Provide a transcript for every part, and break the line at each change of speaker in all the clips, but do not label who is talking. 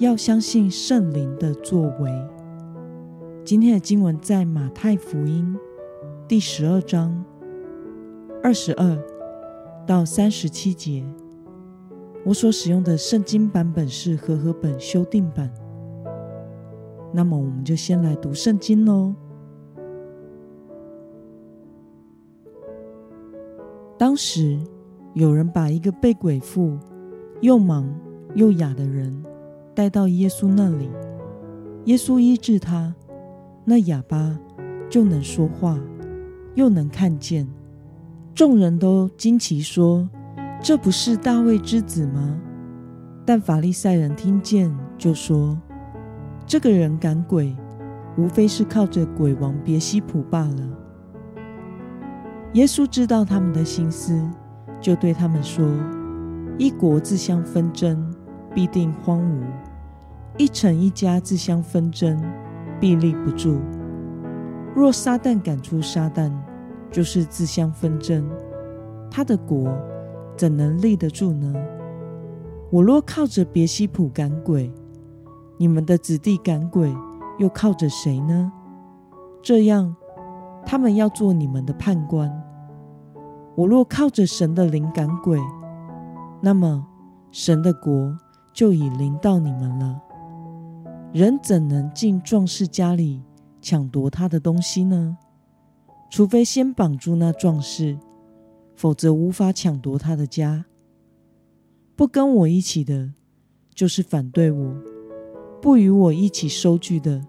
要相信圣灵的作为。今天的经文在马太福音第十二章二十二到三十七节。我所使用的圣经版本是和合本修订版。那么，我们就先来读圣经喽。当时，有人把一个被鬼附、又盲又哑的人。带到耶稣那里，耶稣医治他，那哑巴就能说话，又能看见。众人都惊奇说：“这不是大卫之子吗？”但法利赛人听见，就说：“这个人赶鬼，无非是靠着鬼王别西卜罢了。”耶稣知道他们的心思，就对他们说：“一国自相纷争，必定荒芜。”一城一家自相纷争，必立不住。若撒旦赶出撒旦，就是自相纷争，他的国怎能立得住呢？我若靠着别西卜赶鬼，你们的子弟赶鬼又靠着谁呢？这样，他们要做你们的判官。我若靠着神的灵赶鬼，那么神的国就已临到你们了。人怎能进壮士家里抢夺他的东西呢？除非先绑住那壮士，否则无法抢夺他的家。不跟我一起的，就是反对我；不与我一起收据的，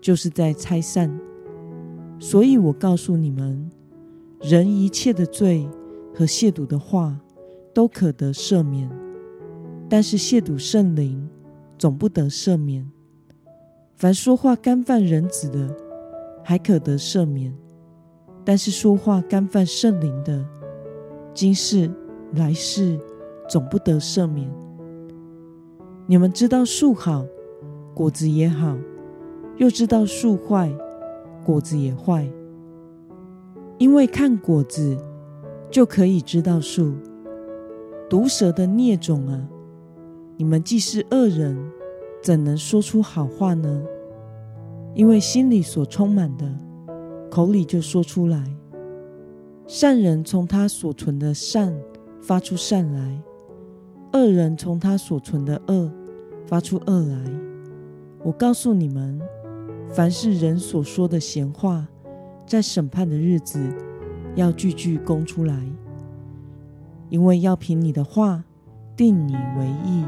就是在拆散。所以我告诉你们，人一切的罪和亵渎的话，都可得赦免；但是亵渎圣灵，总不得赦免。凡说话干犯人子的，还可得赦免；但是说话干犯圣灵的，今世来世总不得赦免。你们知道树好，果子也好；又知道树坏，果子也坏。因为看果子就可以知道树。毒蛇的孽种啊，你们既是恶人。怎能说出好话呢？因为心里所充满的，口里就说出来。善人从他所存的善发出善来，恶人从他所存的恶发出恶来。我告诉你们，凡是人所说的闲话，在审判的日子要句句供出来，因为要凭你的话定你为义，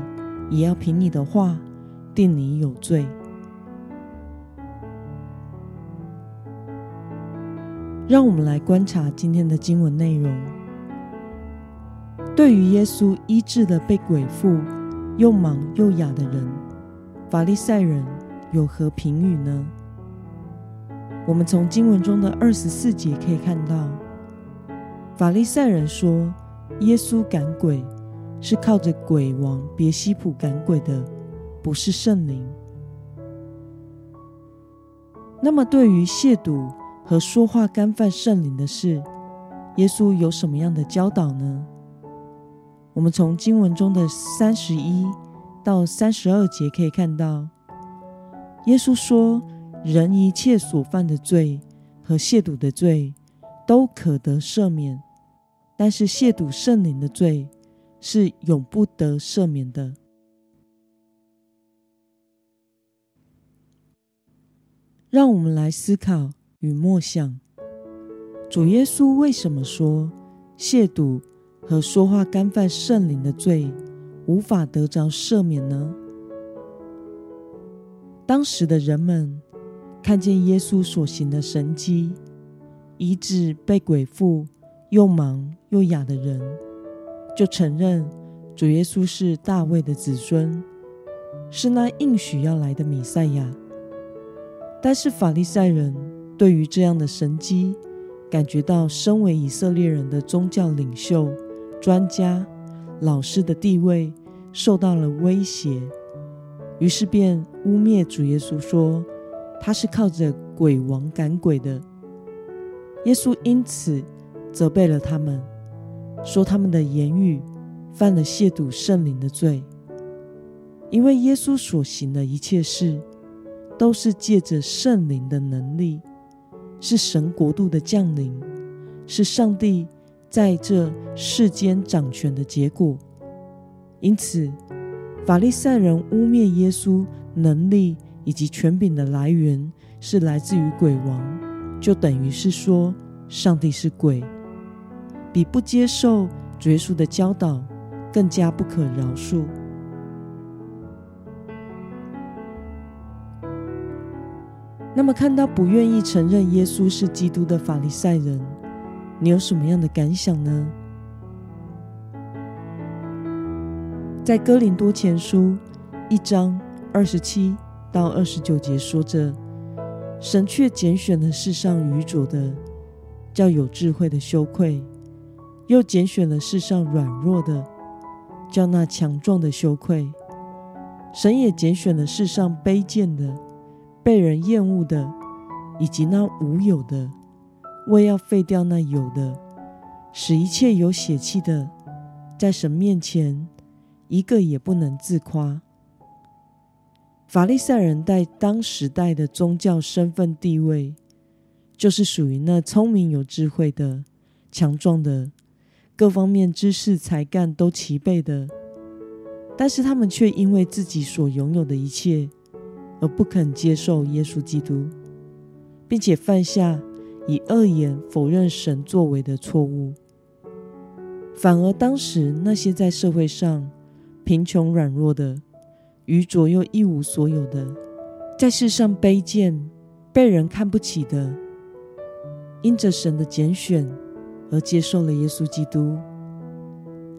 也要凭你的话。定你有罪。让我们来观察今天的经文内容。对于耶稣医治的被鬼附、又盲又哑的人，法利赛人有何评语呢？我们从经文中的二十四节可以看到，法利赛人说耶稣赶鬼是靠着鬼王别西卜赶鬼的。不是圣灵。那么，对于亵渎和说话干犯圣灵的事，耶稣有什么样的教导呢？我们从经文中的三十一到三十二节可以看到，耶稣说：“人一切所犯的罪和亵渎的罪，都可得赦免；但是亵渎圣灵的罪，是永不得赦免的。”让我们来思考与默想：主耶稣为什么说亵渎和说话干犯圣灵的罪无法得着赦免呢？当时的人们看见耶稣所行的神迹，医治被鬼附又盲又哑的人，就承认主耶稣是大卫的子孙，是那应许要来的弥赛亚。但是法利赛人对于这样的神迹，感觉到身为以色列人的宗教领袖、专家、老师的地位受到了威胁，于是便污蔑主耶稣，说他是靠着鬼王赶鬼的。耶稣因此责备了他们，说他们的言语犯了亵渎圣灵的罪，因为耶稣所行的一切事。都是借着圣灵的能力，是神国度的降临，是上帝在这世间掌权的结果。因此，法利赛人污蔑耶稣能力以及权柄的来源是来自于鬼王，就等于是说上帝是鬼，比不接受耶稣的教导更加不可饶恕。那么，看到不愿意承认耶稣是基督的法利赛人，你有什么样的感想呢？在哥林多前书一章二十七到二十九节说着：“神却拣选了世上愚拙的，叫有智慧的羞愧；又拣选了世上软弱的，叫那强壮的羞愧。神也拣选了世上卑贱的。”被人厌恶的，以及那无有的，为要废掉那有的，使一切有血气的，在神面前一个也不能自夸。法利赛人在当时代的宗教身份地位，就是属于那聪明有智慧的、强壮的、各方面知识才干都齐备的，但是他们却因为自己所拥有的一切。而不肯接受耶稣基督，并且犯下以恶言否认神作为的错误，反而当时那些在社会上贫穷软弱的、愚拙又一无所有的，在世上卑贱、被人看不起的，因着神的拣选而接受了耶稣基督，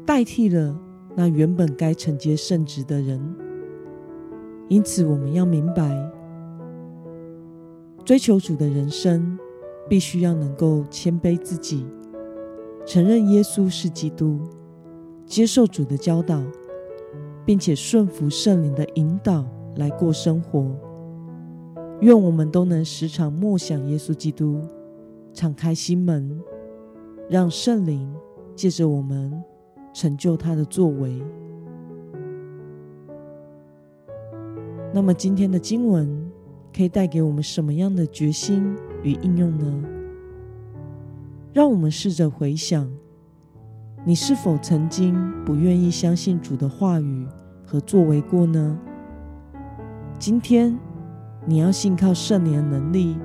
代替了那原本该承接圣职的人。因此，我们要明白，追求主的人生，必须要能够谦卑自己，承认耶稣是基督，接受主的教导，并且顺服圣灵的引导来过生活。愿我们都能时常默想耶稣基督，敞开心门，让圣灵借着我们成就他的作为。那么今天的经文可以带给我们什么样的决心与应用呢？让我们试着回想，你是否曾经不愿意相信主的话语和作为过呢？今天你要信靠圣灵的能力，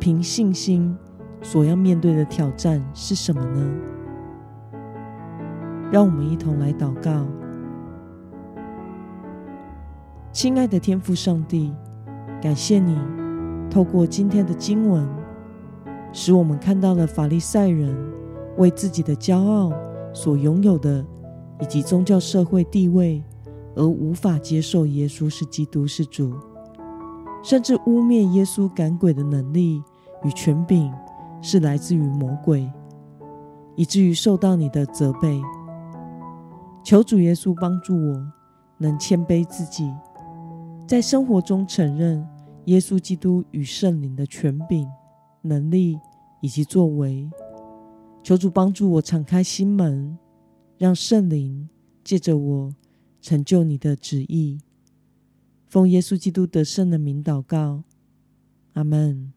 凭信心所要面对的挑战是什么呢？让我们一同来祷告。亲爱的天父上帝，感谢你透过今天的经文，使我们看到了法利赛人为自己的骄傲所拥有的，以及宗教社会地位而无法接受耶稣是基督是主，甚至污蔑耶稣赶鬼的能力与权柄是来自于魔鬼，以至于受到你的责备。求主耶稣帮助我，能谦卑自己。在生活中承认耶稣基督与圣灵的权柄、能力以及作为，求主帮助我敞开心门，让圣灵借着我成就你的旨意。奉耶稣基督得胜的名祷告，阿门。